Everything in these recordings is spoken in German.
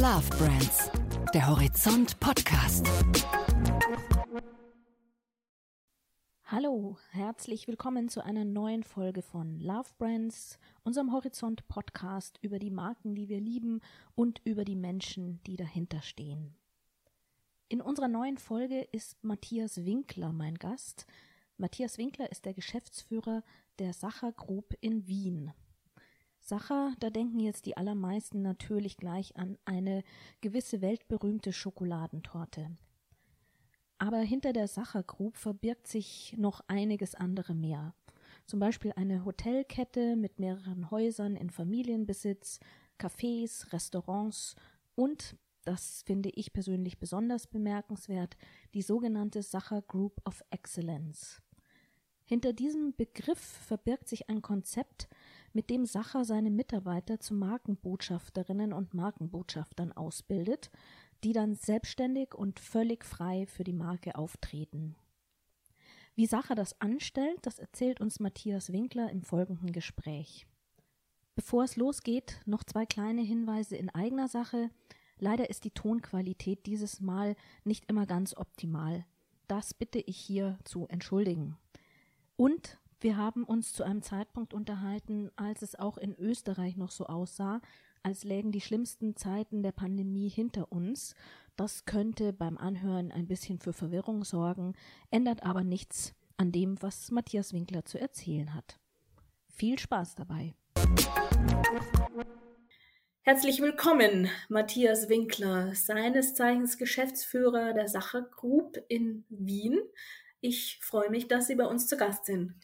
Love Brands, der Horizont Podcast. Hallo, herzlich willkommen zu einer neuen Folge von Love Brands, unserem Horizont Podcast über die Marken, die wir lieben und über die Menschen, die dahinter stehen. In unserer neuen Folge ist Matthias Winkler mein Gast. Matthias Winkler ist der Geschäftsführer der Sacher Group in Wien. Sacher, da denken jetzt die allermeisten natürlich gleich an eine gewisse weltberühmte Schokoladentorte. Aber hinter der Sacher Group verbirgt sich noch einiges andere mehr. Zum Beispiel eine Hotelkette mit mehreren Häusern in Familienbesitz, Cafés, Restaurants und, das finde ich persönlich besonders bemerkenswert, die sogenannte Sacher Group of Excellence. Hinter diesem Begriff verbirgt sich ein Konzept, mit dem Sacher seine Mitarbeiter zu Markenbotschafterinnen und Markenbotschaftern ausbildet, die dann selbstständig und völlig frei für die Marke auftreten. Wie Sacher das anstellt, das erzählt uns Matthias Winkler im folgenden Gespräch. Bevor es losgeht, noch zwei kleine Hinweise in eigener Sache. Leider ist die Tonqualität dieses Mal nicht immer ganz optimal. Das bitte ich hier zu entschuldigen. Und wir haben uns zu einem Zeitpunkt unterhalten, als es auch in Österreich noch so aussah, als lägen die schlimmsten Zeiten der Pandemie hinter uns. Das könnte beim Anhören ein bisschen für Verwirrung sorgen, ändert aber nichts an dem, was Matthias Winkler zu erzählen hat. Viel Spaß dabei. Herzlich willkommen, Matthias Winkler, seines Zeichens Geschäftsführer der Sacher Group in Wien. Ich freue mich, dass Sie bei uns zu Gast sind.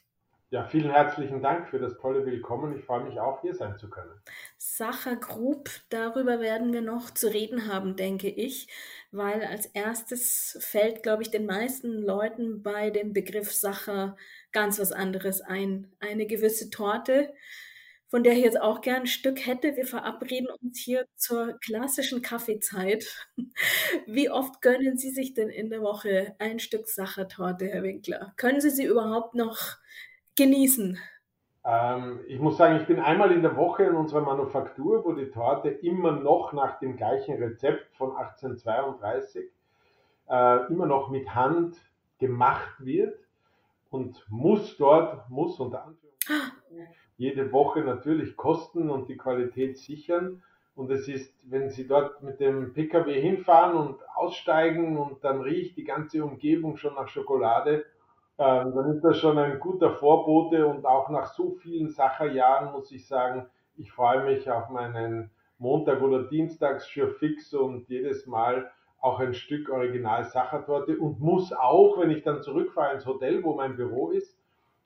Ja, vielen herzlichen Dank für das tolle Willkommen. Ich freue mich auch, hier sein zu können. Sacher Group, darüber werden wir noch zu reden haben, denke ich, weil als erstes fällt, glaube ich, den meisten Leuten bei dem Begriff Sacher ganz was anderes ein. Eine gewisse Torte, von der ich jetzt auch gern ein Stück hätte. Wir verabreden uns hier zur klassischen Kaffeezeit. Wie oft gönnen Sie sich denn in der Woche ein Stück Sachertorte, Herr Winkler? Können Sie sie überhaupt noch genießen? Ähm, ich muss sagen, ich bin einmal in der Woche in unserer Manufaktur, wo die Torte immer noch nach dem gleichen Rezept von 1832 äh, immer noch mit Hand gemacht wird und muss dort, muss unter Anführungszeichen, jede Woche natürlich kosten und die Qualität sichern. Und es ist, wenn Sie dort mit dem Pkw hinfahren und aussteigen und dann riecht die ganze Umgebung schon nach Schokolade, dann ist das schon ein guter Vorbote und auch nach so vielen Sacherjahren muss ich sagen, ich freue mich auf meinen Montag oder Dienstags für fix und jedes Mal auch ein Stück Original Sachertorte und muss auch, wenn ich dann zurückfahre ins Hotel, wo mein Büro ist,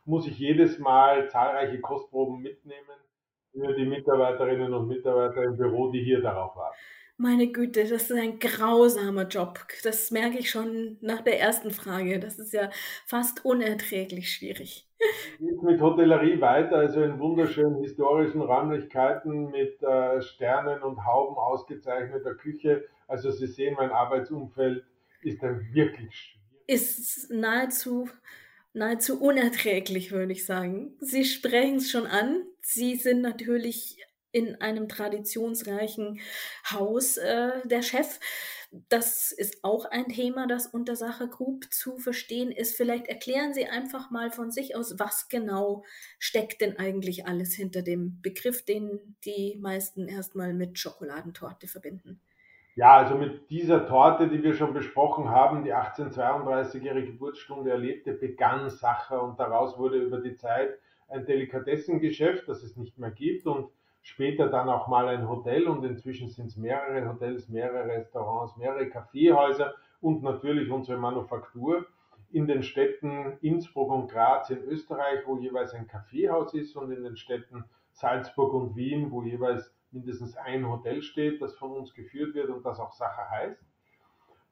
muss ich jedes Mal zahlreiche Kostproben mitnehmen für die Mitarbeiterinnen und Mitarbeiter im Büro, die hier darauf warten. Meine Güte, das ist ein grausamer Job. Das merke ich schon nach der ersten Frage. Das ist ja fast unerträglich schwierig. Geht mit Hotellerie weiter, also in wunderschönen historischen Räumlichkeiten mit äh, Sternen und Hauben ausgezeichneter Küche. Also Sie sehen, mein Arbeitsumfeld ist dann wirklich schwierig. Ist nahezu nahezu unerträglich, würde ich sagen. Sie sprechen es schon an. Sie sind natürlich in einem traditionsreichen Haus äh, der Chef. Das ist auch ein Thema, das unter Sache Group zu verstehen ist. Vielleicht erklären Sie einfach mal von sich aus, was genau steckt denn eigentlich alles hinter dem Begriff, den die meisten erstmal mit Schokoladentorte verbinden. Ja, also mit dieser Torte, die wir schon besprochen haben, die 1832 ihre Geburtsstunde erlebte, begann Sacher und daraus wurde über die Zeit ein Delikatessengeschäft, das es nicht mehr gibt und später dann auch mal ein Hotel und inzwischen sind es mehrere Hotels, mehrere Restaurants, mehrere Kaffeehäuser und natürlich unsere Manufaktur in den Städten Innsbruck und Graz in Österreich, wo jeweils ein Kaffeehaus ist und in den Städten Salzburg und Wien, wo jeweils mindestens ein Hotel steht, das von uns geführt wird und das auch Sache heißt.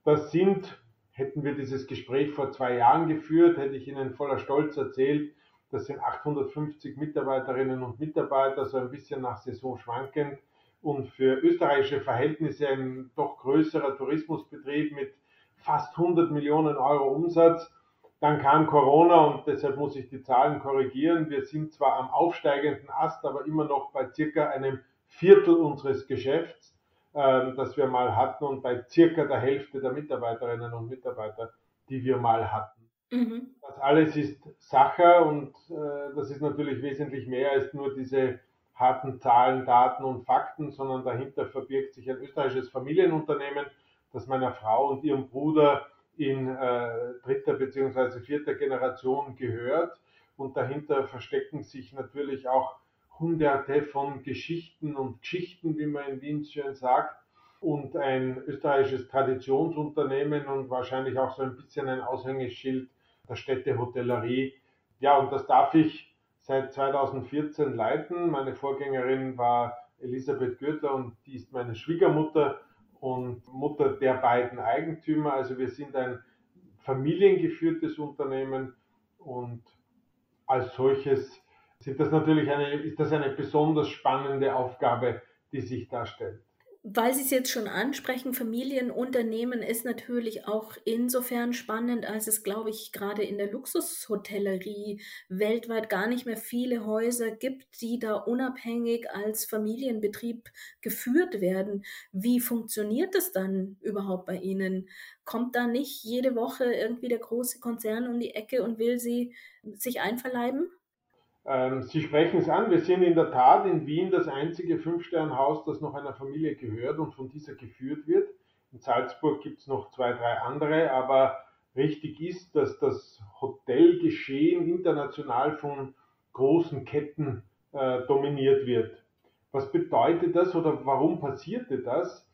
Das sind, hätten wir dieses Gespräch vor zwei Jahren geführt, hätte ich Ihnen voller Stolz erzählt, das sind 850 Mitarbeiterinnen und Mitarbeiter, so ein bisschen nach Saison schwankend. Und für österreichische Verhältnisse ein doch größerer Tourismusbetrieb mit fast 100 Millionen Euro Umsatz. Dann kam Corona und deshalb muss ich die Zahlen korrigieren. Wir sind zwar am aufsteigenden Ast, aber immer noch bei circa einem Viertel unseres Geschäfts. ähm, das wir mal hatten und bei circa der Hälfte der Mitarbeiterinnen und Mitarbeiter, die wir mal hatten. Mhm. Das alles ist Sache und äh, das ist natürlich wesentlich mehr als nur diese harten Zahlen, Daten und Fakten, sondern dahinter verbirgt sich ein österreichisches Familienunternehmen, das meiner Frau und ihrem Bruder in äh, dritter bzw. vierter Generation gehört. Und dahinter verstecken sich natürlich auch hunderte von Geschichten und Geschichten, wie man in Wien schön sagt. Und ein österreichisches Traditionsunternehmen und wahrscheinlich auch so ein bisschen ein Aushängeschild der Städtehotellerie. Ja, und das darf ich seit 2014 leiten. Meine Vorgängerin war Elisabeth Gürtler und die ist meine Schwiegermutter und Mutter der beiden Eigentümer. Also wir sind ein familiengeführtes Unternehmen und als solches sind das natürlich eine, ist das eine besonders spannende Aufgabe, die sich darstellt. Weil Sie es jetzt schon ansprechen, Familienunternehmen ist natürlich auch insofern spannend, als es, glaube ich, gerade in der Luxushotellerie weltweit gar nicht mehr viele Häuser gibt, die da unabhängig als Familienbetrieb geführt werden. Wie funktioniert das dann überhaupt bei Ihnen? Kommt da nicht jede Woche irgendwie der große Konzern um die Ecke und will Sie sich einverleiben? Ähm, Sie sprechen es an, wir sind in der Tat in Wien das einzige Fünf-Sterne-Haus, das noch einer Familie gehört und von dieser geführt wird. In Salzburg gibt es noch zwei, drei andere, aber richtig ist, dass das Hotelgeschehen international von großen Ketten äh, dominiert wird. Was bedeutet das oder warum passierte das?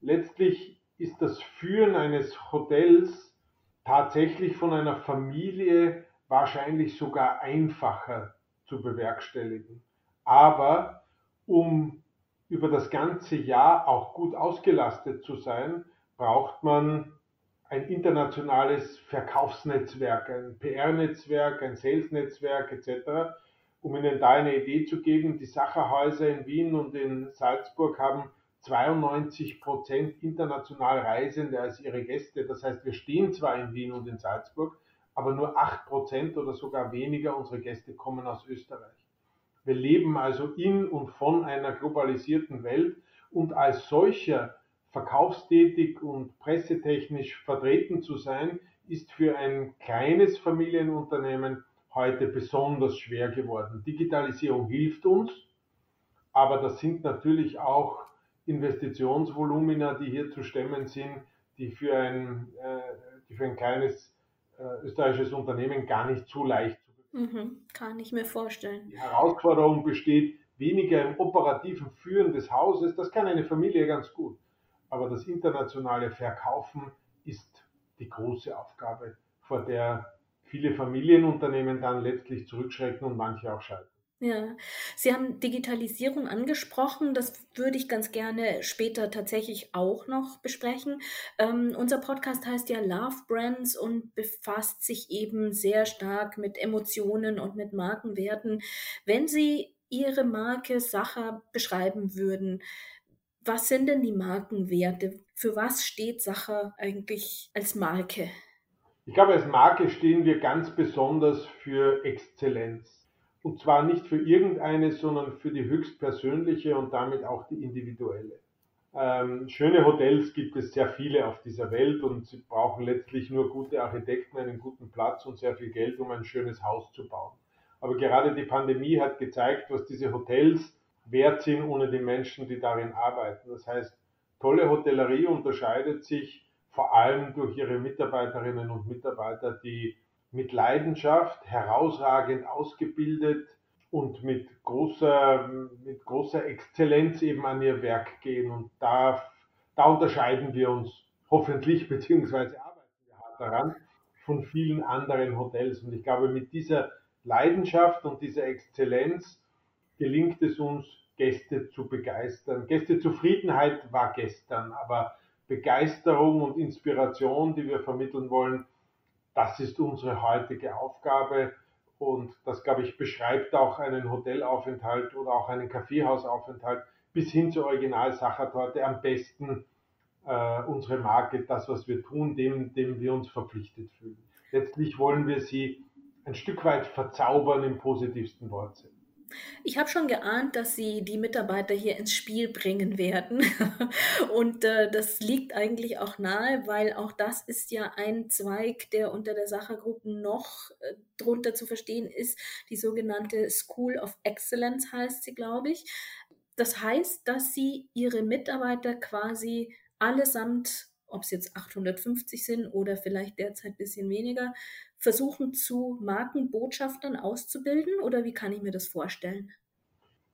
Letztlich ist das Führen eines Hotels tatsächlich von einer Familie wahrscheinlich sogar einfacher zu bewerkstelligen. Aber um über das ganze Jahr auch gut ausgelastet zu sein, braucht man ein internationales Verkaufsnetzwerk, ein PR-Netzwerk, ein Sales-Netzwerk etc. Um Ihnen da eine Idee zu geben, die Sacherhäuser in Wien und in Salzburg haben 92 Prozent international Reisende als ihre Gäste. Das heißt, wir stehen zwar in Wien und in Salzburg, aber nur 8% oder sogar weniger unserer Gäste kommen aus Österreich. Wir leben also in und von einer globalisierten Welt und als solcher verkaufstätig und pressetechnisch vertreten zu sein, ist für ein kleines Familienunternehmen heute besonders schwer geworden. Digitalisierung hilft uns, aber das sind natürlich auch Investitionsvolumina, die hier zu stemmen sind, die für ein, äh, die für ein kleines äh, österreichisches Unternehmen gar nicht so leicht zu Mhm, kann ich mir vorstellen. Die Herausforderung besteht weniger im operativen Führen des Hauses, das kann eine Familie ganz gut, aber das internationale Verkaufen ist die große Aufgabe, vor der viele Familienunternehmen dann letztlich zurückschrecken und manche auch scheitern. Ja, Sie haben Digitalisierung angesprochen. Das würde ich ganz gerne später tatsächlich auch noch besprechen. Ähm, unser Podcast heißt ja Love Brands und befasst sich eben sehr stark mit Emotionen und mit Markenwerten. Wenn Sie Ihre Marke Sacher beschreiben würden, was sind denn die Markenwerte? Für was steht Sacher eigentlich als Marke? Ich glaube, als Marke stehen wir ganz besonders für Exzellenz. Und zwar nicht für irgendeine, sondern für die höchstpersönliche und damit auch die individuelle. Ähm, schöne Hotels gibt es sehr viele auf dieser Welt und sie brauchen letztlich nur gute Architekten, einen guten Platz und sehr viel Geld, um ein schönes Haus zu bauen. Aber gerade die Pandemie hat gezeigt, was diese Hotels wert sind ohne die Menschen, die darin arbeiten. Das heißt, tolle Hotellerie unterscheidet sich vor allem durch ihre Mitarbeiterinnen und Mitarbeiter, die mit Leidenschaft, herausragend ausgebildet und mit großer, mit großer Exzellenz eben an ihr Werk gehen. Und da, da unterscheiden wir uns hoffentlich, beziehungsweise arbeiten wir hart daran, von vielen anderen Hotels. Und ich glaube, mit dieser Leidenschaft und dieser Exzellenz gelingt es uns, Gäste zu begeistern. Gästezufriedenheit war gestern, aber Begeisterung und Inspiration, die wir vermitteln wollen, das ist unsere heutige Aufgabe und das, glaube ich, beschreibt auch einen Hotelaufenthalt oder auch einen Kaffeehausaufenthalt bis hin zur Original-Sachertorte am besten äh, unsere Marke, das, was wir tun, dem, dem wir uns verpflichtet fühlen. Letztlich wollen wir sie ein Stück weit verzaubern im positivsten Wortsinn. Ich habe schon geahnt, dass Sie die Mitarbeiter hier ins Spiel bringen werden. Und äh, das liegt eigentlich auch nahe, weil auch das ist ja ein Zweig, der unter der Sachergruppe noch äh, drunter zu verstehen ist. Die sogenannte School of Excellence heißt sie, glaube ich. Das heißt, dass Sie Ihre Mitarbeiter quasi allesamt, ob es jetzt 850 sind oder vielleicht derzeit ein bisschen weniger, versuchen zu Markenbotschaftern auszubilden oder wie kann ich mir das vorstellen?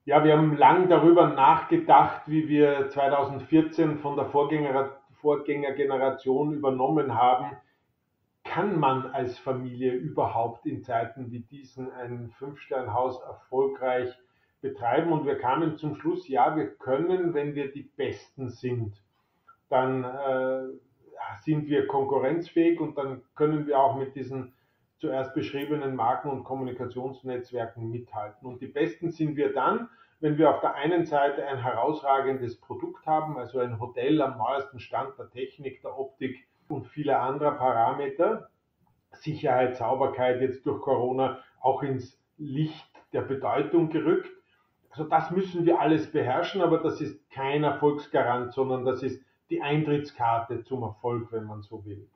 Ja, wir haben lang darüber nachgedacht, wie wir 2014 von der Vorgänger, Vorgängergeneration übernommen haben. Kann man als Familie überhaupt in Zeiten wie diesen ein Fünf-Stern-Haus erfolgreich betreiben? Und wir kamen zum Schluss, ja, wir können, wenn wir die Besten sind. Dann äh, sind wir konkurrenzfähig und dann können wir auch mit diesen zuerst beschriebenen Marken- und Kommunikationsnetzwerken mithalten. Und die besten sind wir dann, wenn wir auf der einen Seite ein herausragendes Produkt haben, also ein Hotel am neuesten Stand der Technik, der Optik und vieler anderer Parameter, Sicherheit, Sauberkeit jetzt durch Corona auch ins Licht der Bedeutung gerückt. Also das müssen wir alles beherrschen, aber das ist kein Erfolgsgarant, sondern das ist die Eintrittskarte zum Erfolg, wenn man so will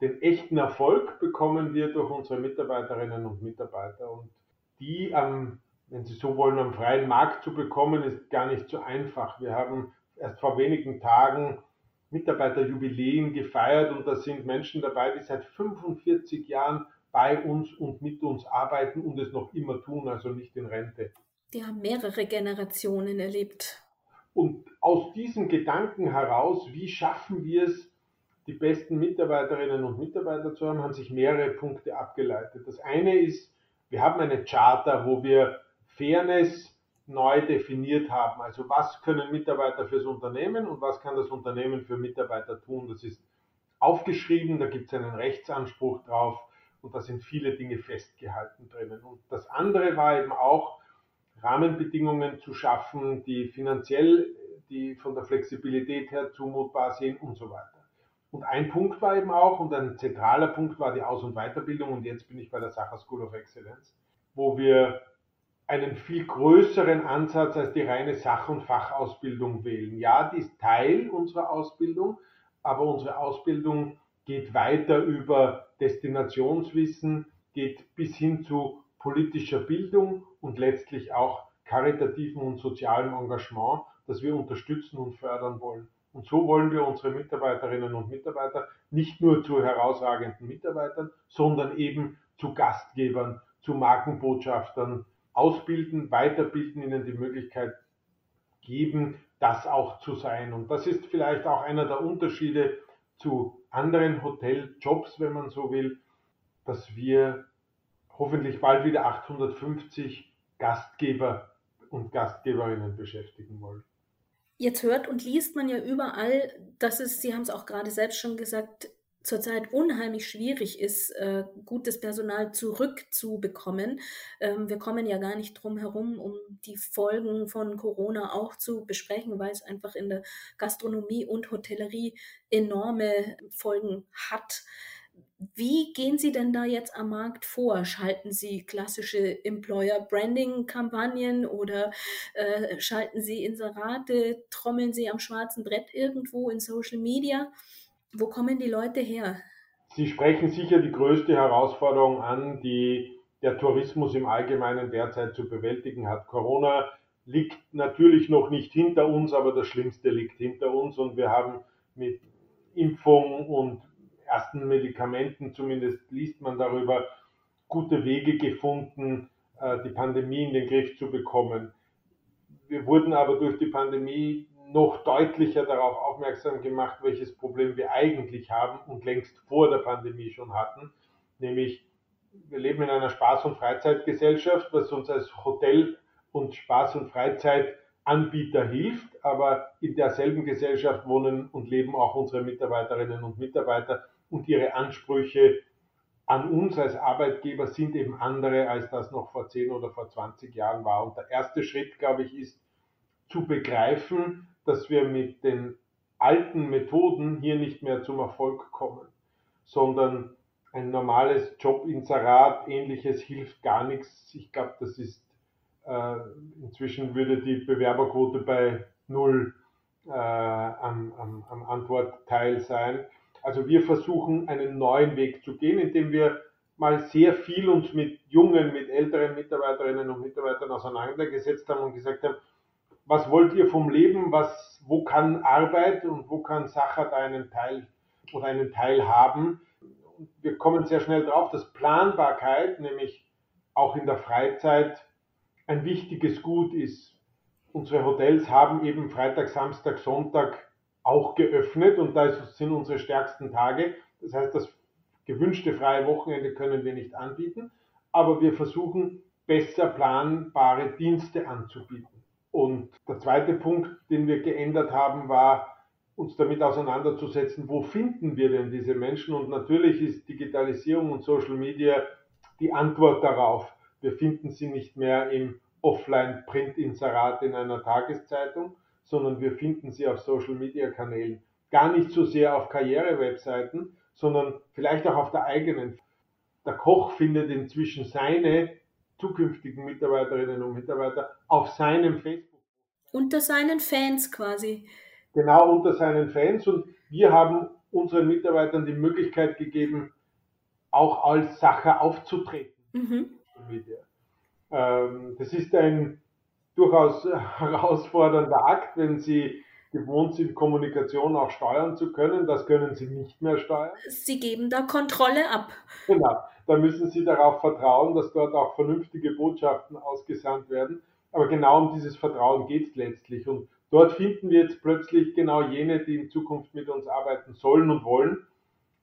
den echten Erfolg bekommen wir durch unsere Mitarbeiterinnen und Mitarbeiter. Und die am, wenn Sie so wollen, am freien Markt zu bekommen, ist gar nicht so einfach. Wir haben erst vor wenigen Tagen Mitarbeiterjubiläen gefeiert und da sind Menschen dabei, die seit 45 Jahren bei uns und mit uns arbeiten und es noch immer tun, also nicht in Rente. Die haben mehrere Generationen erlebt. Und aus diesen Gedanken heraus, wie schaffen wir es, die besten Mitarbeiterinnen und Mitarbeiter zu haben, haben sich mehrere Punkte abgeleitet. Das eine ist, wir haben eine Charta, wo wir Fairness neu definiert haben. Also was können Mitarbeiter fürs Unternehmen und was kann das Unternehmen für Mitarbeiter tun? Das ist aufgeschrieben, da gibt es einen Rechtsanspruch drauf und da sind viele Dinge festgehalten drinnen. Und das andere war eben auch, Rahmenbedingungen zu schaffen, die finanziell, die von der Flexibilität her zumutbar sind und so weiter. Und ein Punkt war eben auch, und ein zentraler Punkt war die Aus- und Weiterbildung, und jetzt bin ich bei der Sacher School of Excellence, wo wir einen viel größeren Ansatz als die reine Sach- und Fachausbildung wählen. Ja, die ist Teil unserer Ausbildung, aber unsere Ausbildung geht weiter über Destinationswissen, geht bis hin zu politischer Bildung und letztlich auch karitativen und sozialem Engagement, das wir unterstützen und fördern wollen. Und so wollen wir unsere Mitarbeiterinnen und Mitarbeiter nicht nur zu herausragenden Mitarbeitern, sondern eben zu Gastgebern, zu Markenbotschaftern ausbilden, weiterbilden, ihnen die Möglichkeit geben, das auch zu sein. Und das ist vielleicht auch einer der Unterschiede zu anderen Hoteljobs, wenn man so will, dass wir hoffentlich bald wieder 850 Gastgeber und Gastgeberinnen beschäftigen wollen. Jetzt hört und liest man ja überall, dass es, Sie haben es auch gerade selbst schon gesagt, zurzeit unheimlich schwierig ist, äh, gutes Personal zurückzubekommen. Ähm, wir kommen ja gar nicht drum herum, um die Folgen von Corona auch zu besprechen, weil es einfach in der Gastronomie und Hotellerie enorme Folgen hat. Wie gehen Sie denn da jetzt am Markt vor? Schalten Sie klassische Employer-Branding-Kampagnen oder äh, schalten Sie Inserate, trommeln Sie am schwarzen Brett irgendwo in Social Media? Wo kommen die Leute her? Sie sprechen sicher die größte Herausforderung an, die der Tourismus im Allgemeinen derzeit zu bewältigen hat. Corona liegt natürlich noch nicht hinter uns, aber das Schlimmste liegt hinter uns und wir haben mit Impfung und ersten Medikamenten, zumindest liest man darüber, gute Wege gefunden, äh, die Pandemie in den Griff zu bekommen. Wir wurden aber durch die Pandemie noch deutlicher darauf aufmerksam gemacht, welches Problem wir eigentlich haben und längst vor der Pandemie schon hatten, nämlich wir leben in einer Spaß- und Freizeitgesellschaft, was uns als Hotel- und Spaß- und Freizeit Anbieter hilft, aber in derselben Gesellschaft wohnen und leben auch unsere Mitarbeiterinnen und Mitarbeiter und ihre Ansprüche an uns als Arbeitgeber sind eben andere, als das noch vor 10 oder vor 20 Jahren war. Und der erste Schritt, glaube ich, ist zu begreifen, dass wir mit den alten Methoden hier nicht mehr zum Erfolg kommen, sondern ein normales Jobinserat, ähnliches hilft gar nichts. Ich glaube, das ist Äh, inzwischen würde die Bewerberquote bei null äh, am, am, am Antwortteil sein. Also wir versuchen einen neuen Weg zu gehen, indem wir mal sehr viel uns mit jungen, mit älteren Mitarbeiterinnen und Mitarbeitern auseinandergesetzt haben und gesagt haben, was wollt ihr vom Leben, was, wo kann Arbeit und wo kann Sacher da einen Teil oder einen Teil haben. Wir kommen sehr schnell drauf, dass Planbarkeit, nämlich auch in der Freizeit, ein wichtiges Gut ist. Unsere Hotels haben eben Freitag, Samstag, Sonntag auch geöffnet und da sind unsere stärksten Tage. Das heißt, das gewünschte freie Wochenende können wir nicht anbieten, aber wir versuchen besser planbare Dienste anzubieten. Und der zweite Punkt, den wir geändert haben, war, uns damit auseinanderzusetzen, wo finden wir denn diese Menschen? Und natürlich ist Digitalisierung und Social Media die Antwort darauf. Wir finden sie nicht mehr im Offline-Print-Inserat in einer Tageszeitung, sondern wir finden sie auf Social-Media-Kanälen. Gar nicht so sehr auf Karriere-Webseiten, sondern vielleicht auch auf der eigenen. Der Koch findet inzwischen seine zukünftigen Mitarbeiterinnen und Mitarbeiter auf seinem Facebook. Unter seinen Fans quasi. Genau, unter seinen Fans. Und wir haben unseren Mitarbeitern die Möglichkeit gegeben, auch als Sacher aufzutreten. Mhm. Ähm, das ist ein durchaus herausfordernder Akt, wenn Sie gewohnt sind, Kommunikation auch steuern zu können. Das können Sie nicht mehr steuern. Sie geben da Kontrolle ab. Genau. Da müssen Sie darauf vertrauen, dass dort auch vernünftige Botschaften ausgesandt werden. Aber genau um dieses Vertrauen geht es letztlich. Und dort finden wir jetzt plötzlich genau jene, die in Zukunft mit uns arbeiten sollen und wollen.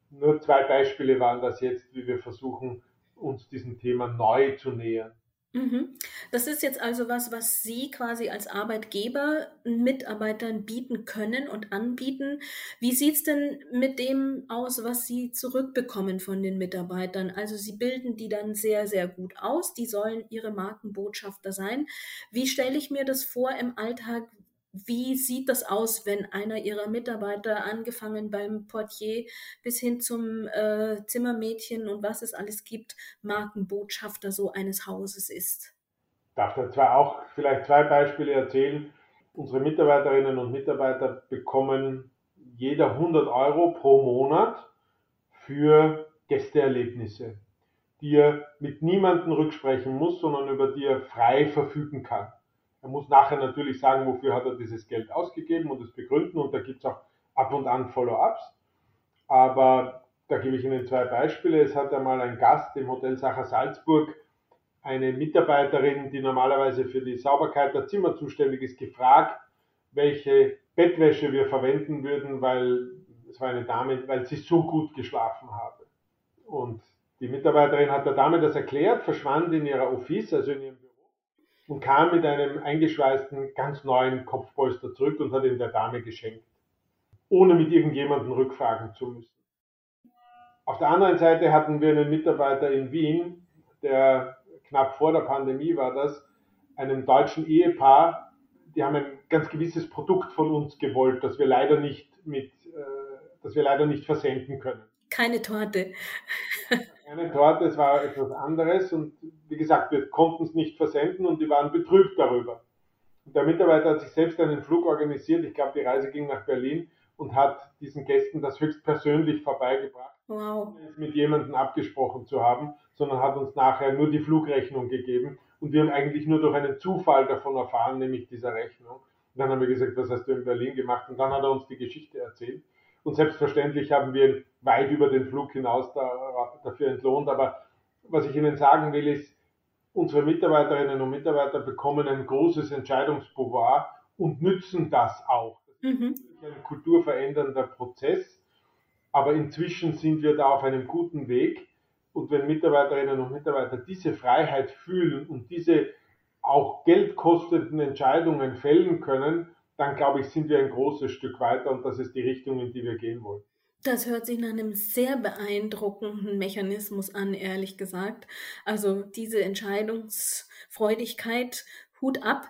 Nur zwei Beispiele waren das jetzt, wie wir versuchen, uns diesem Thema neu zu nähern. Mhm. Das ist jetzt also was, was Sie quasi als Arbeitgeber Mitarbeitern bieten können und anbieten. Wie sieht es denn mit dem aus, was Sie zurückbekommen von den Mitarbeitern? Also Sie bilden die dann sehr, sehr gut aus. Die sollen Ihre Markenbotschafter sein. Wie stelle ich mir das vor im Alltag? Wie sieht das aus, wenn einer Ihrer Mitarbeiter, angefangen beim Portier bis hin zum äh, Zimmermädchen und was es alles gibt, Markenbotschafter so eines Hauses ist? Darf da zwar auch vielleicht zwei Beispiele erzählen. Unsere Mitarbeiterinnen und Mitarbeiter bekommen jeder 100 Euro pro Monat für Gästeerlebnisse, die er mit niemandem rücksprechen muss, sondern über die er frei verfügen kann. Er muss nachher natürlich sagen, wofür hat er dieses Geld ausgegeben und es begründen und da gibt es auch ab und an Follow-ups. Aber da gebe ich Ihnen zwei Beispiele. Es hat einmal ein Gast im Hotel Sacher Salzburg, eine Mitarbeiterin, die normalerweise für die Sauberkeit der Zimmer zuständig ist, gefragt, welche Bettwäsche wir verwenden würden, weil es war eine Dame, weil sie so gut geschlafen habe. Und die Mitarbeiterin hat der Dame das erklärt, verschwand in ihrer Office, also in ihrem und kam mit einem eingeschweißten, ganz neuen Kopfpolster zurück und hat ihn der Dame geschenkt, ohne mit irgendjemandem rückfragen zu müssen. Auf der anderen Seite hatten wir einen Mitarbeiter in Wien, der knapp vor der Pandemie war das, einem deutschen Ehepaar, die haben ein ganz gewisses Produkt von uns gewollt, das wir leider nicht mit, äh, das wir leider nicht versenden können. Keine Torte keine Torte, es war etwas anderes und wie gesagt, wir konnten es nicht versenden und die waren betrübt darüber. Und der Mitarbeiter hat sich selbst einen Flug organisiert, ich glaube, die Reise ging nach Berlin und hat diesen Gästen das höchstpersönlich vorbeigebracht, wow. ohne es mit jemandem abgesprochen zu haben, sondern hat uns nachher nur die Flugrechnung gegeben und wir haben eigentlich nur durch einen Zufall davon erfahren, nämlich dieser Rechnung. Und dann haben wir gesagt, was hast du in Berlin gemacht? Und dann hat er uns die Geschichte erzählt. Und selbstverständlich haben wir weit über den Flug hinaus da, dafür entlohnt. Aber was ich Ihnen sagen will, ist, unsere Mitarbeiterinnen und Mitarbeiter bekommen ein großes Entscheidungspouvoir und nützen das auch. Das ist mhm. ein kulturverändernder Prozess, aber inzwischen sind wir da auf einem guten Weg. Und wenn Mitarbeiterinnen und Mitarbeiter diese Freiheit fühlen und diese auch geldkostenden Entscheidungen fällen können, dann glaube ich, sind wir ein großes Stück weiter und das ist die Richtung, in die wir gehen wollen. Das hört sich nach einem sehr beeindruckenden Mechanismus an, ehrlich gesagt. Also diese Entscheidungsfreudigkeit, Hut ab.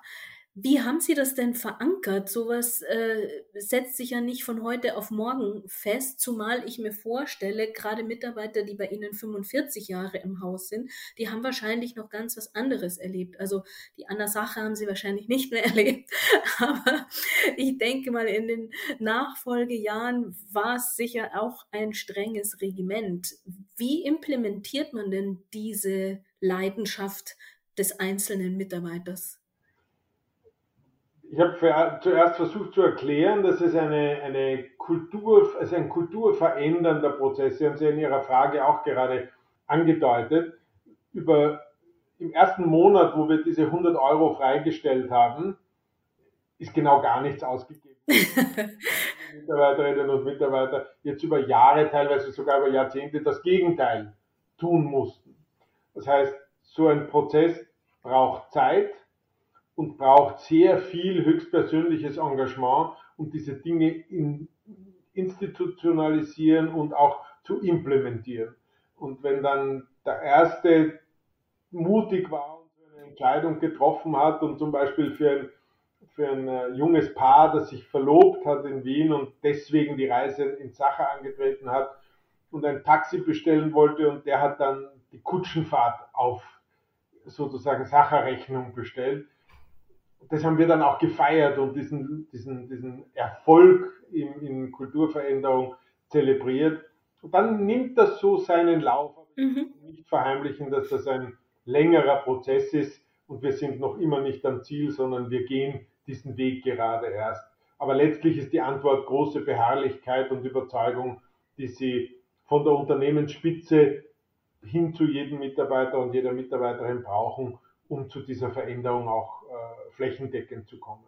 Wie haben Sie das denn verankert? Sowas äh, setzt sich ja nicht von heute auf morgen fest, zumal ich mir vorstelle, gerade Mitarbeiter, die bei Ihnen 45 Jahre im Haus sind, die haben wahrscheinlich noch ganz was anderes erlebt. Also die Anna Sache haben sie wahrscheinlich nicht mehr erlebt, aber ich denke mal, in den Nachfolgejahren war es sicher auch ein strenges Regiment. Wie implementiert man denn diese Leidenschaft des einzelnen Mitarbeiters? Ich habe zuerst versucht zu erklären, dass es eine, eine Kultur, also ein kulturverändernder Prozess, Sie haben es ja in Ihrer Frage auch gerade angedeutet, über im ersten Monat, wo wir diese 100 Euro freigestellt haben, ist genau gar nichts ausgegeben. Mitarbeiterinnen und Mitarbeiter jetzt über Jahre, teilweise sogar über Jahrzehnte das Gegenteil tun mussten. Das heißt, so ein Prozess braucht Zeit, und braucht sehr viel höchstpersönliches Engagement, um diese Dinge in, institutionalisieren und auch zu implementieren. Und wenn dann der Erste mutig war und eine Entscheidung getroffen hat und zum Beispiel für ein, für ein äh, junges Paar, das sich verlobt hat in Wien und deswegen die Reise in Sacher angetreten hat und ein Taxi bestellen wollte und der hat dann die Kutschenfahrt auf sozusagen Sacherrechnung bestellt, das haben wir dann auch gefeiert und diesen, diesen, diesen Erfolg in, in Kulturveränderung zelebriert. Und dann nimmt das so seinen Lauf. Mhm. Nicht verheimlichen, dass das ein längerer Prozess ist und wir sind noch immer nicht am Ziel, sondern wir gehen diesen Weg gerade erst. Aber letztlich ist die Antwort große Beharrlichkeit und Überzeugung, die Sie von der Unternehmensspitze hin zu jedem Mitarbeiter und jeder Mitarbeiterin brauchen, um zu dieser Veränderung auch äh, flächendeckend zu kommen.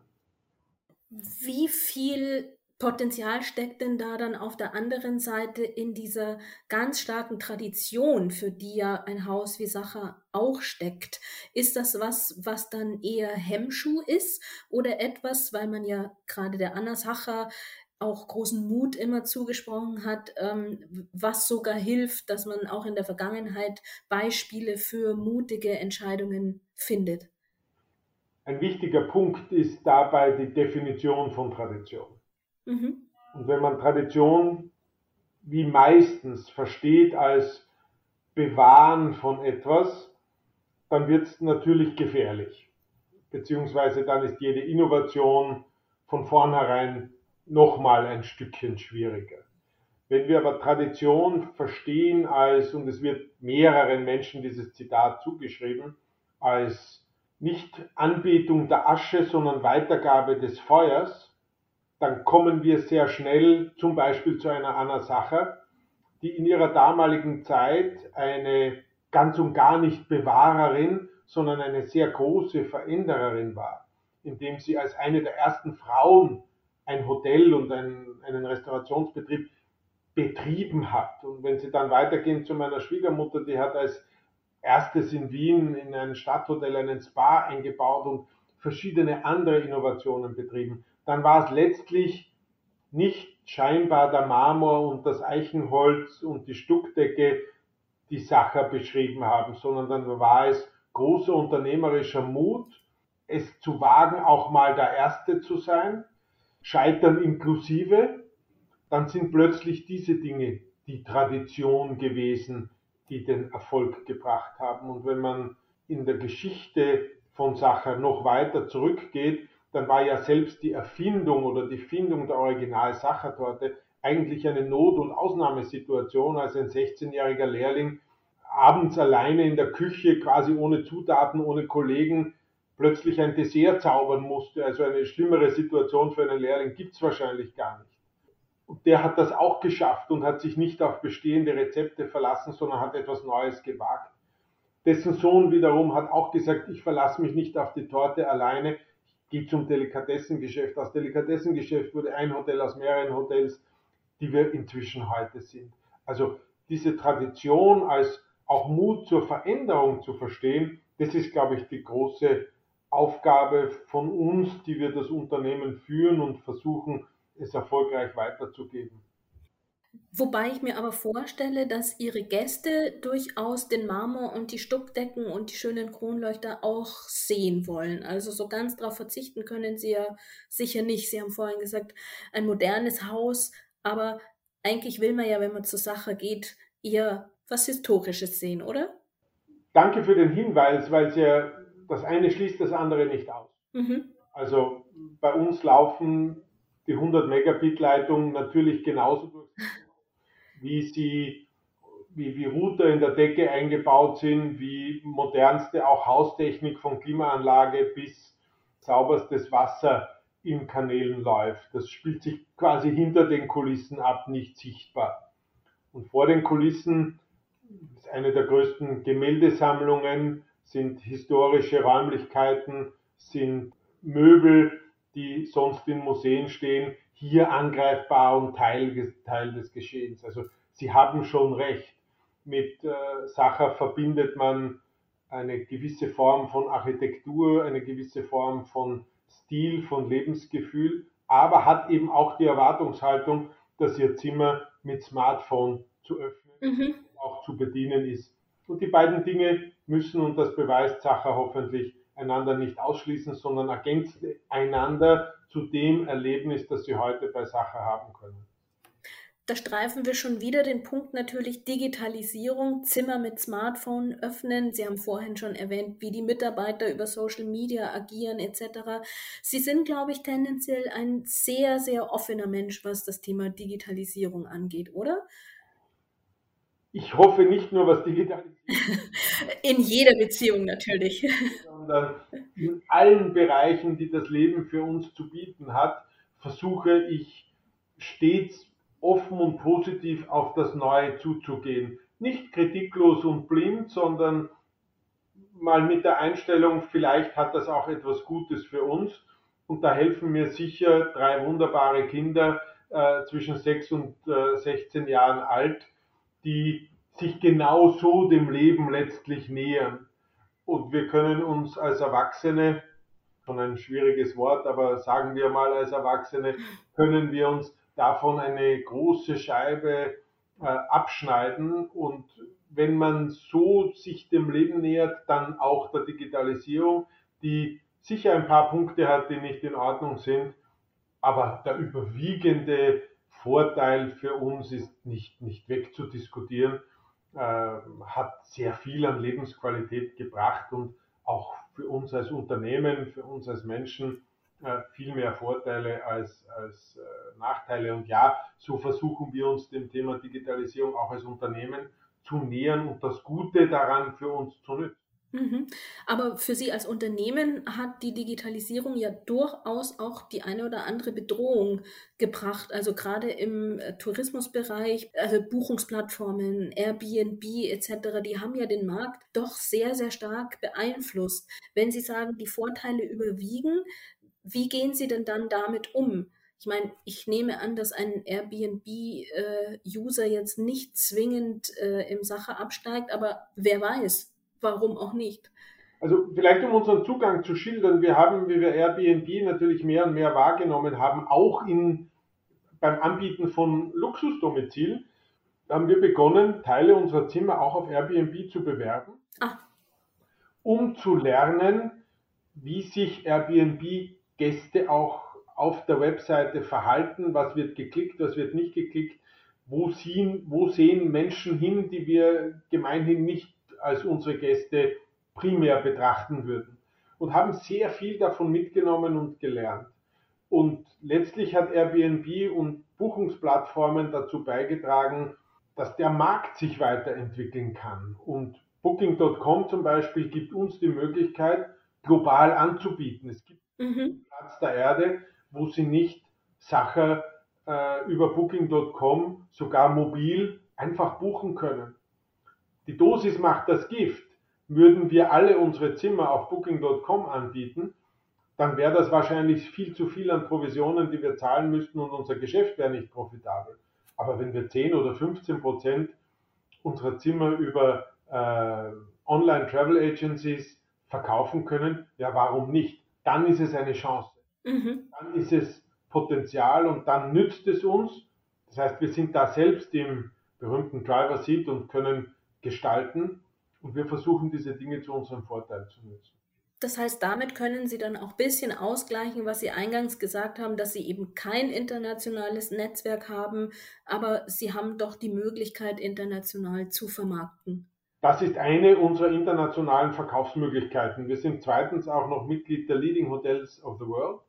Wie viel Potenzial steckt denn da dann auf der anderen Seite in dieser ganz starken Tradition, für die ja ein Haus wie Sacher auch steckt? Ist das was, was dann eher Hemmschuh ist oder etwas, weil man ja gerade der Anna Sacher auch großen Mut immer zugesprochen hat, ähm, was sogar hilft, dass man auch in der Vergangenheit Beispiele für mutige Entscheidungen findet. Ein wichtiger Punkt ist dabei die Definition von Tradition. Mhm. Und wenn man Tradition wie meistens versteht als Bewahren von etwas, dann wird es natürlich gefährlich. Beziehungsweise dann ist jede Innovation von vornherein nochmal ein Stückchen schwieriger. Wenn wir aber Tradition verstehen als, und es wird mehreren Menschen dieses Zitat zugeschrieben, als nicht Anbetung der Asche, sondern Weitergabe des Feuers, dann kommen wir sehr schnell zum Beispiel zu einer Anna Sacher, die in ihrer damaligen Zeit eine ganz und gar nicht Bewahrerin, sondern eine sehr große Verändererin war, indem sie als eine der ersten Frauen ein Hotel und ein, einen Restaurationsbetrieb betrieben hat. Und wenn Sie dann weitergehen zu meiner Schwiegermutter, die hat als erstes in Wien in ein Stadthotel einen Spa eingebaut und verschiedene andere Innovationen betrieben, dann war es letztlich nicht scheinbar der Marmor und das Eichenholz und die Stuckdecke, die Sacher beschrieben haben, sondern dann war es großer unternehmerischer Mut, es zu wagen, auch mal der Erste zu sein, Scheitern inklusive, dann sind plötzlich diese Dinge die Tradition gewesen, die den Erfolg gebracht haben. Und wenn man in der Geschichte von Sacher noch weiter zurückgeht, dann war ja selbst die Erfindung oder die Findung der Original-Sachertorte eigentlich eine Not- und Ausnahmesituation, als ein 16-jähriger Lehrling abends alleine in der Küche, quasi ohne Zutaten, ohne Kollegen, plötzlich ein Dessert zaubern musste. Also eine schlimmere Situation für einen Lehrling gibt es wahrscheinlich gar nicht. Und der hat das auch geschafft und hat sich nicht auf bestehende Rezepte verlassen, sondern hat etwas Neues gewagt. Dessen Sohn wiederum hat auch gesagt, ich verlasse mich nicht auf die Torte alleine, ich gehe zum Delikatessengeschäft. Aus Delikatessengeschäft wurde ein Hotel aus mehreren Hotels, die wir inzwischen heute sind. Also diese Tradition als auch Mut zur Veränderung zu verstehen, das ist, glaube ich, die große Aufgabe von uns, die wir das Unternehmen führen und versuchen, es erfolgreich weiterzugeben. Wobei ich mir aber vorstelle, dass Ihre Gäste durchaus den Marmor und die Stuckdecken und die schönen Kronleuchter auch sehen wollen. Also so ganz darauf verzichten können Sie ja sicher nicht. Sie haben vorhin gesagt, ein modernes Haus, aber eigentlich will man ja, wenn man zur Sache geht, eher was Historisches sehen, oder? Danke für den Hinweis, weil es ja das eine schließt das andere nicht aus. Mhm. Also bei uns laufen die 100 Megabit Leitung natürlich genauso durch wie sie, wie, wie Router in der Decke eingebaut sind, wie modernste auch Haustechnik von Klimaanlage bis sauberstes Wasser in Kanälen läuft. Das spielt sich quasi hinter den Kulissen ab, nicht sichtbar. Und vor den Kulissen ist eine der größten Gemäldesammlungen, sind historische Räumlichkeiten, sind Möbel, die sonst in Museen stehen, hier angreifbar und Teil, Teil des Geschehens. Also Sie haben schon recht. Mit äh, Sacher verbindet man eine gewisse Form von Architektur, eine gewisse Form von Stil, von Lebensgefühl, aber hat eben auch die Erwartungshaltung, dass Ihr Zimmer mit Smartphone zu öffnen, mhm. auch zu bedienen ist. Und die beiden Dinge müssen, und das beweist Sacher hoffentlich, einander nicht ausschließen, sondern ergänzen einander zu dem Erlebnis, das Sie heute bei Sache haben können. Da streifen wir schon wieder den Punkt natürlich Digitalisierung, Zimmer mit Smartphone öffnen. Sie haben vorhin schon erwähnt, wie die Mitarbeiter über Social Media agieren etc. Sie sind, glaube ich, tendenziell ein sehr, sehr offener Mensch, was das Thema Digitalisierung angeht, oder? Ich hoffe nicht nur, was Digitalisierung. in jeder Beziehung natürlich. Sondern in allen Bereichen, die das Leben für uns zu bieten hat, versuche ich stets offen und positiv auf das Neue zuzugehen. Nicht kritiklos und blind, sondern mal mit der Einstellung, vielleicht hat das auch etwas Gutes für uns. Und da helfen mir sicher drei wunderbare Kinder äh, zwischen 6 und äh, 16 Jahren alt, die sich genau so dem Leben letztlich nähern. Und wir können uns als Erwachsene, schon ein schwieriges Wort, aber sagen wir mal als Erwachsene, können wir uns davon eine große Scheibe äh, abschneiden. Und wenn man so sich dem Leben nähert, dann auch der Digitalisierung, die sicher ein paar Punkte hat, die nicht in Ordnung sind, aber der überwiegende Vorteil für uns ist nicht, nicht wegzudiskutieren, äh, hat sehr viel an Lebensqualität gebracht und auch für uns als Unternehmen, für uns als Menschen äh, viel mehr Vorteile als, als äh, Nachteile. Und ja, so versuchen wir uns dem Thema Digitalisierung auch als Unternehmen zu nähern und das Gute daran für uns zu nutzen. Mhm. Aber für Sie als Unternehmen hat die Digitalisierung ja durchaus auch die eine oder andere Bedrohung gebracht. Also gerade im äh, Tourismusbereich, also Buchungsplattformen, Airbnb etc., die haben ja den Markt doch sehr, sehr stark beeinflusst. Wenn Sie sagen, die Vorteile überwiegen, wie gehen Sie denn dann damit um? Ich meine, ich nehme an, dass ein Airbnb-User äh, jetzt nicht zwingend äh, im Sache absteigt, aber wer weiß, warum auch nicht. Also vielleicht um unseren Zugang zu schildern, wir haben, wie wir Airbnb natürlich mehr und mehr wahrgenommen haben, auch in, beim Anbieten von Luxusdomizilen, haben wir begonnen, Teile unserer Zimmer auch auf Airbnb zu bewerben, ah. um zu lernen, wie sich Airbnb Gäste auch auf der Webseite verhalten, was wird geklickt, was wird nicht geklickt, wo sehen, wo sehen Menschen hin, die wir gemeinhin nicht als unsere Gäste primär betrachten würden. Und haben sehr viel davon mitgenommen und gelernt. Und letztlich hat Airbnb und Buchungsplattformen dazu beigetragen, dass der Markt sich weiterentwickeln kann. Und Booking.com zum Beispiel gibt uns die Möglichkeit, global anzubieten. Es gibt mhm. Platz der Erde, wo sie nicht Sachen äh, über Booking.com sogar mobil einfach buchen können. Die Dosis macht das Gift. Würden wir alle unsere Zimmer auf Booking.com anbieten, dann wäre das wahrscheinlich viel zu viel an Provisionen, die wir zahlen müssten und unser Geschäft wäre nicht profitabel. Aber wenn wir 10 oder 15 Prozent unserer Zimmer über äh, Online-Travel Agencies verkaufen können, ja, warum nicht? Dann ist es eine Chance. Mhm. Dann ist es Potenzial und dann nützt es uns. Das heißt, wir sind da selbst im berühmten Driver Seat und können gestalten und wir versuchen diese Dinge zu unserem Vorteil zu nutzen. Das heißt, damit können Sie dann auch ein bisschen ausgleichen, was Sie eingangs gesagt haben, dass Sie eben kein internationales Netzwerk haben, aber Sie haben doch die Möglichkeit, international zu vermarkten. Das ist eine unserer internationalen Verkaufsmöglichkeiten. Wir sind zweitens auch noch Mitglied der Leading Hotels of the World,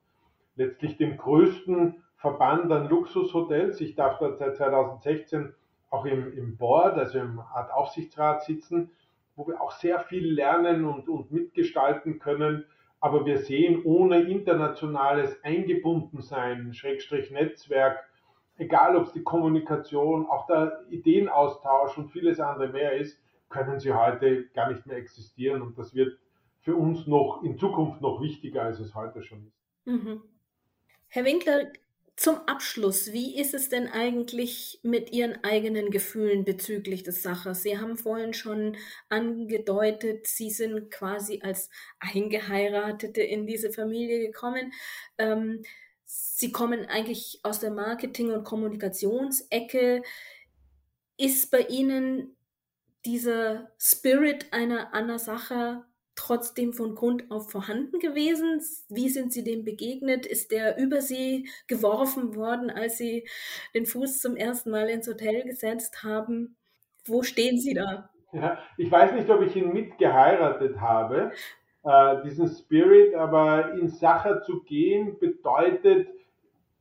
letztlich dem größten Verband an Luxushotels. Ich darf dort seit 2016 auch im, im Board, also im Art Aufsichtsrat sitzen, wo wir auch sehr viel lernen und, und mitgestalten können. Aber wir sehen, ohne internationales Eingebundensein, Schrägstrich Netzwerk, egal ob es die Kommunikation, auch der Ideenaustausch und vieles andere mehr ist, können sie heute gar nicht mehr existieren und das wird für uns noch in Zukunft noch wichtiger, als es heute schon ist. Mhm. Herr Winkler, zum Abschluss, wie ist es denn eigentlich mit Ihren eigenen Gefühlen bezüglich des Saches? Sie haben vorhin schon angedeutet, Sie sind quasi als Eingeheiratete in diese Familie gekommen. Ähm, Sie kommen eigentlich aus der Marketing- und Kommunikationsecke. Ist bei Ihnen dieser Spirit einer Anna Sacher trotzdem von Grund auf vorhanden gewesen? Wie sind Sie dem begegnet? Ist der über Sie geworfen worden, als Sie den Fuß zum ersten Mal ins Hotel gesetzt haben? Wo stehen Sie da? Ja, ich weiß nicht, ob ich ihn mitgeheiratet habe, äh, diesen Spirit, aber in Sacher zu gehen bedeutet,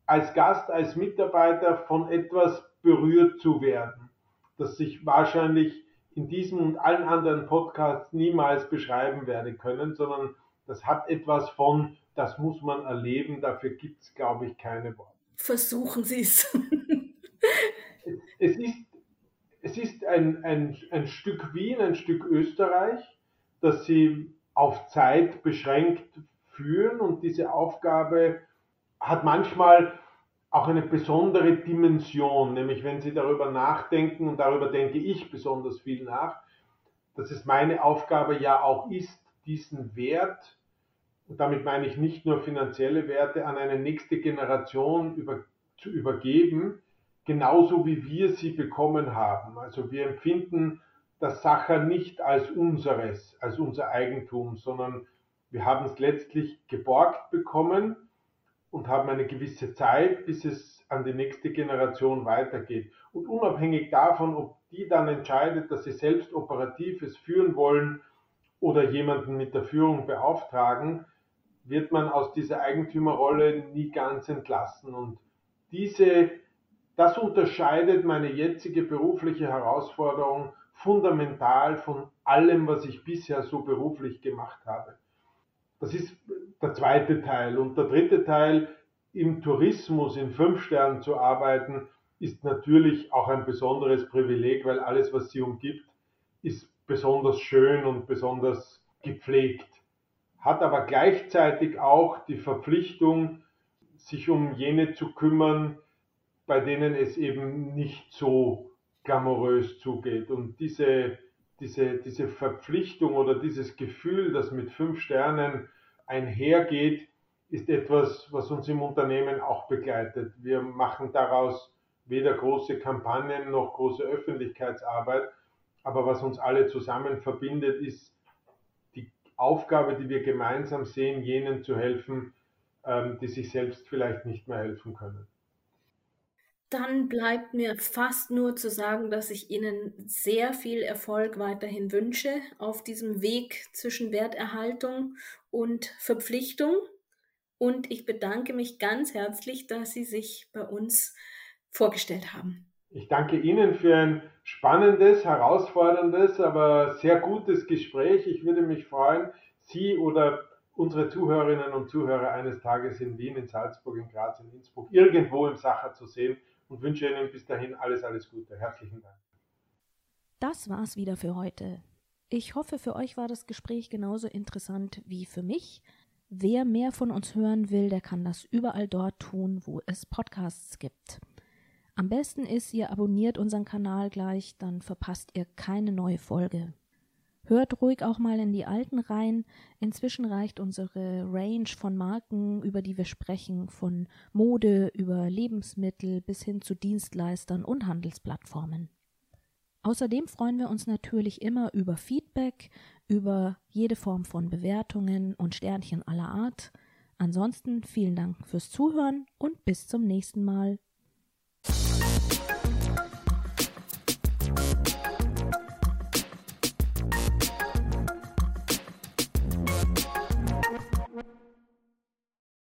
als Gast, als Mitarbeiter von etwas berührt zu werden, das sich wahrscheinlich in diesem und allen anderen Podcasts niemals beschreiben werde können, sondern das hat etwas von, das muss man erleben, dafür gibt es, glaube ich, keine Worte. Versuchen Sie es. es ist, es ist ein, ein, ein Stück Wien, ein Stück Österreich, das Sie auf Zeit beschränkt führen und diese Aufgabe hat manchmal auch eine besondere Dimension, nämlich wenn Sie darüber nachdenken, und darüber denke ich besonders viel nach, dass es meine Aufgabe ja auch ist, diesen Wert, und damit meine ich nicht nur finanzielle Werte, an eine nächste Generation über, zu übergeben, genauso wie wir sie bekommen haben. Also wir empfinden das Sacher nicht als unseres, als unser Eigentum, sondern wir haben es letztlich geborgt bekommen und haben eine gewisse Zeit, bis es an die nächste Generation weitergeht. Und unabhängig davon, ob die dann entscheidet, dass sie selbst Operatives führen wollen oder jemanden mit der Führung beauftragen, wird man aus dieser Eigentümerrolle nie ganz entlassen. Und diese, das unterscheidet meine jetzige berufliche Herausforderung fundamental von allem, was ich bisher so beruflich gemacht habe. Das ist der zweite Teil. Und der dritte Teil, im Tourismus in fünf Sternen zu arbeiten, ist natürlich auch ein besonderes Privileg, weil alles, was sie umgibt, ist besonders schön und besonders gepflegt. Hat aber gleichzeitig auch die Verpflichtung, sich um jene zu kümmern, bei denen es eben nicht so glamourös zugeht. Und diese diese, diese Verpflichtung oder dieses Gefühl, das mit fünf Sternen einhergeht, ist etwas, was uns im Unternehmen auch begleitet. Wir machen daraus weder große Kampagnen noch große Öffentlichkeitsarbeit, aber was uns alle zusammen verbindet, ist die Aufgabe, die wir gemeinsam sehen, jenen zu helfen, ähm, die sich selbst vielleicht nicht mehr helfen können. Dann bleibt mir fast nur zu sagen, dass ich Ihnen sehr viel Erfolg weiterhin wünsche auf diesem Weg zwischen Werterhaltung und Verpflichtung. Und ich bedanke mich ganz herzlich, dass Sie sich bei uns vorgestellt haben. Ich danke Ihnen für ein spannendes, herausforderndes, aber sehr gutes Gespräch. Ich würde mich freuen, Sie oder unsere Zuhörerinnen und Zuhörer eines Tages in Wien, in Salzburg, in Graz, in Innsbruck, irgendwo im Sacher zu sehen und wünsche Ihnen bis dahin alles, alles Gute. Herzlichen Dank. Das war's wieder für heute. Ich hoffe, für euch war das Gespräch genauso interessant wie für mich. Wer mehr von uns hören will, der kann das überall dort tun, wo es Podcasts gibt. Am besten ist, ihr abonniert unseren Kanal gleich, dann verpasst ihr keine neue Folge. Hört ruhig auch mal in die alten rein. Inzwischen reicht unsere Range von Marken, über die wir sprechen, von Mode über Lebensmittel bis hin zu Dienstleistern und Handelsplattformen. Außerdem freuen wir uns natürlich immer über Feedback, über jede Form von Bewertungen und Sternchen aller Art. Ansonsten vielen Dank fürs Zuhören und bis zum nächsten Mal.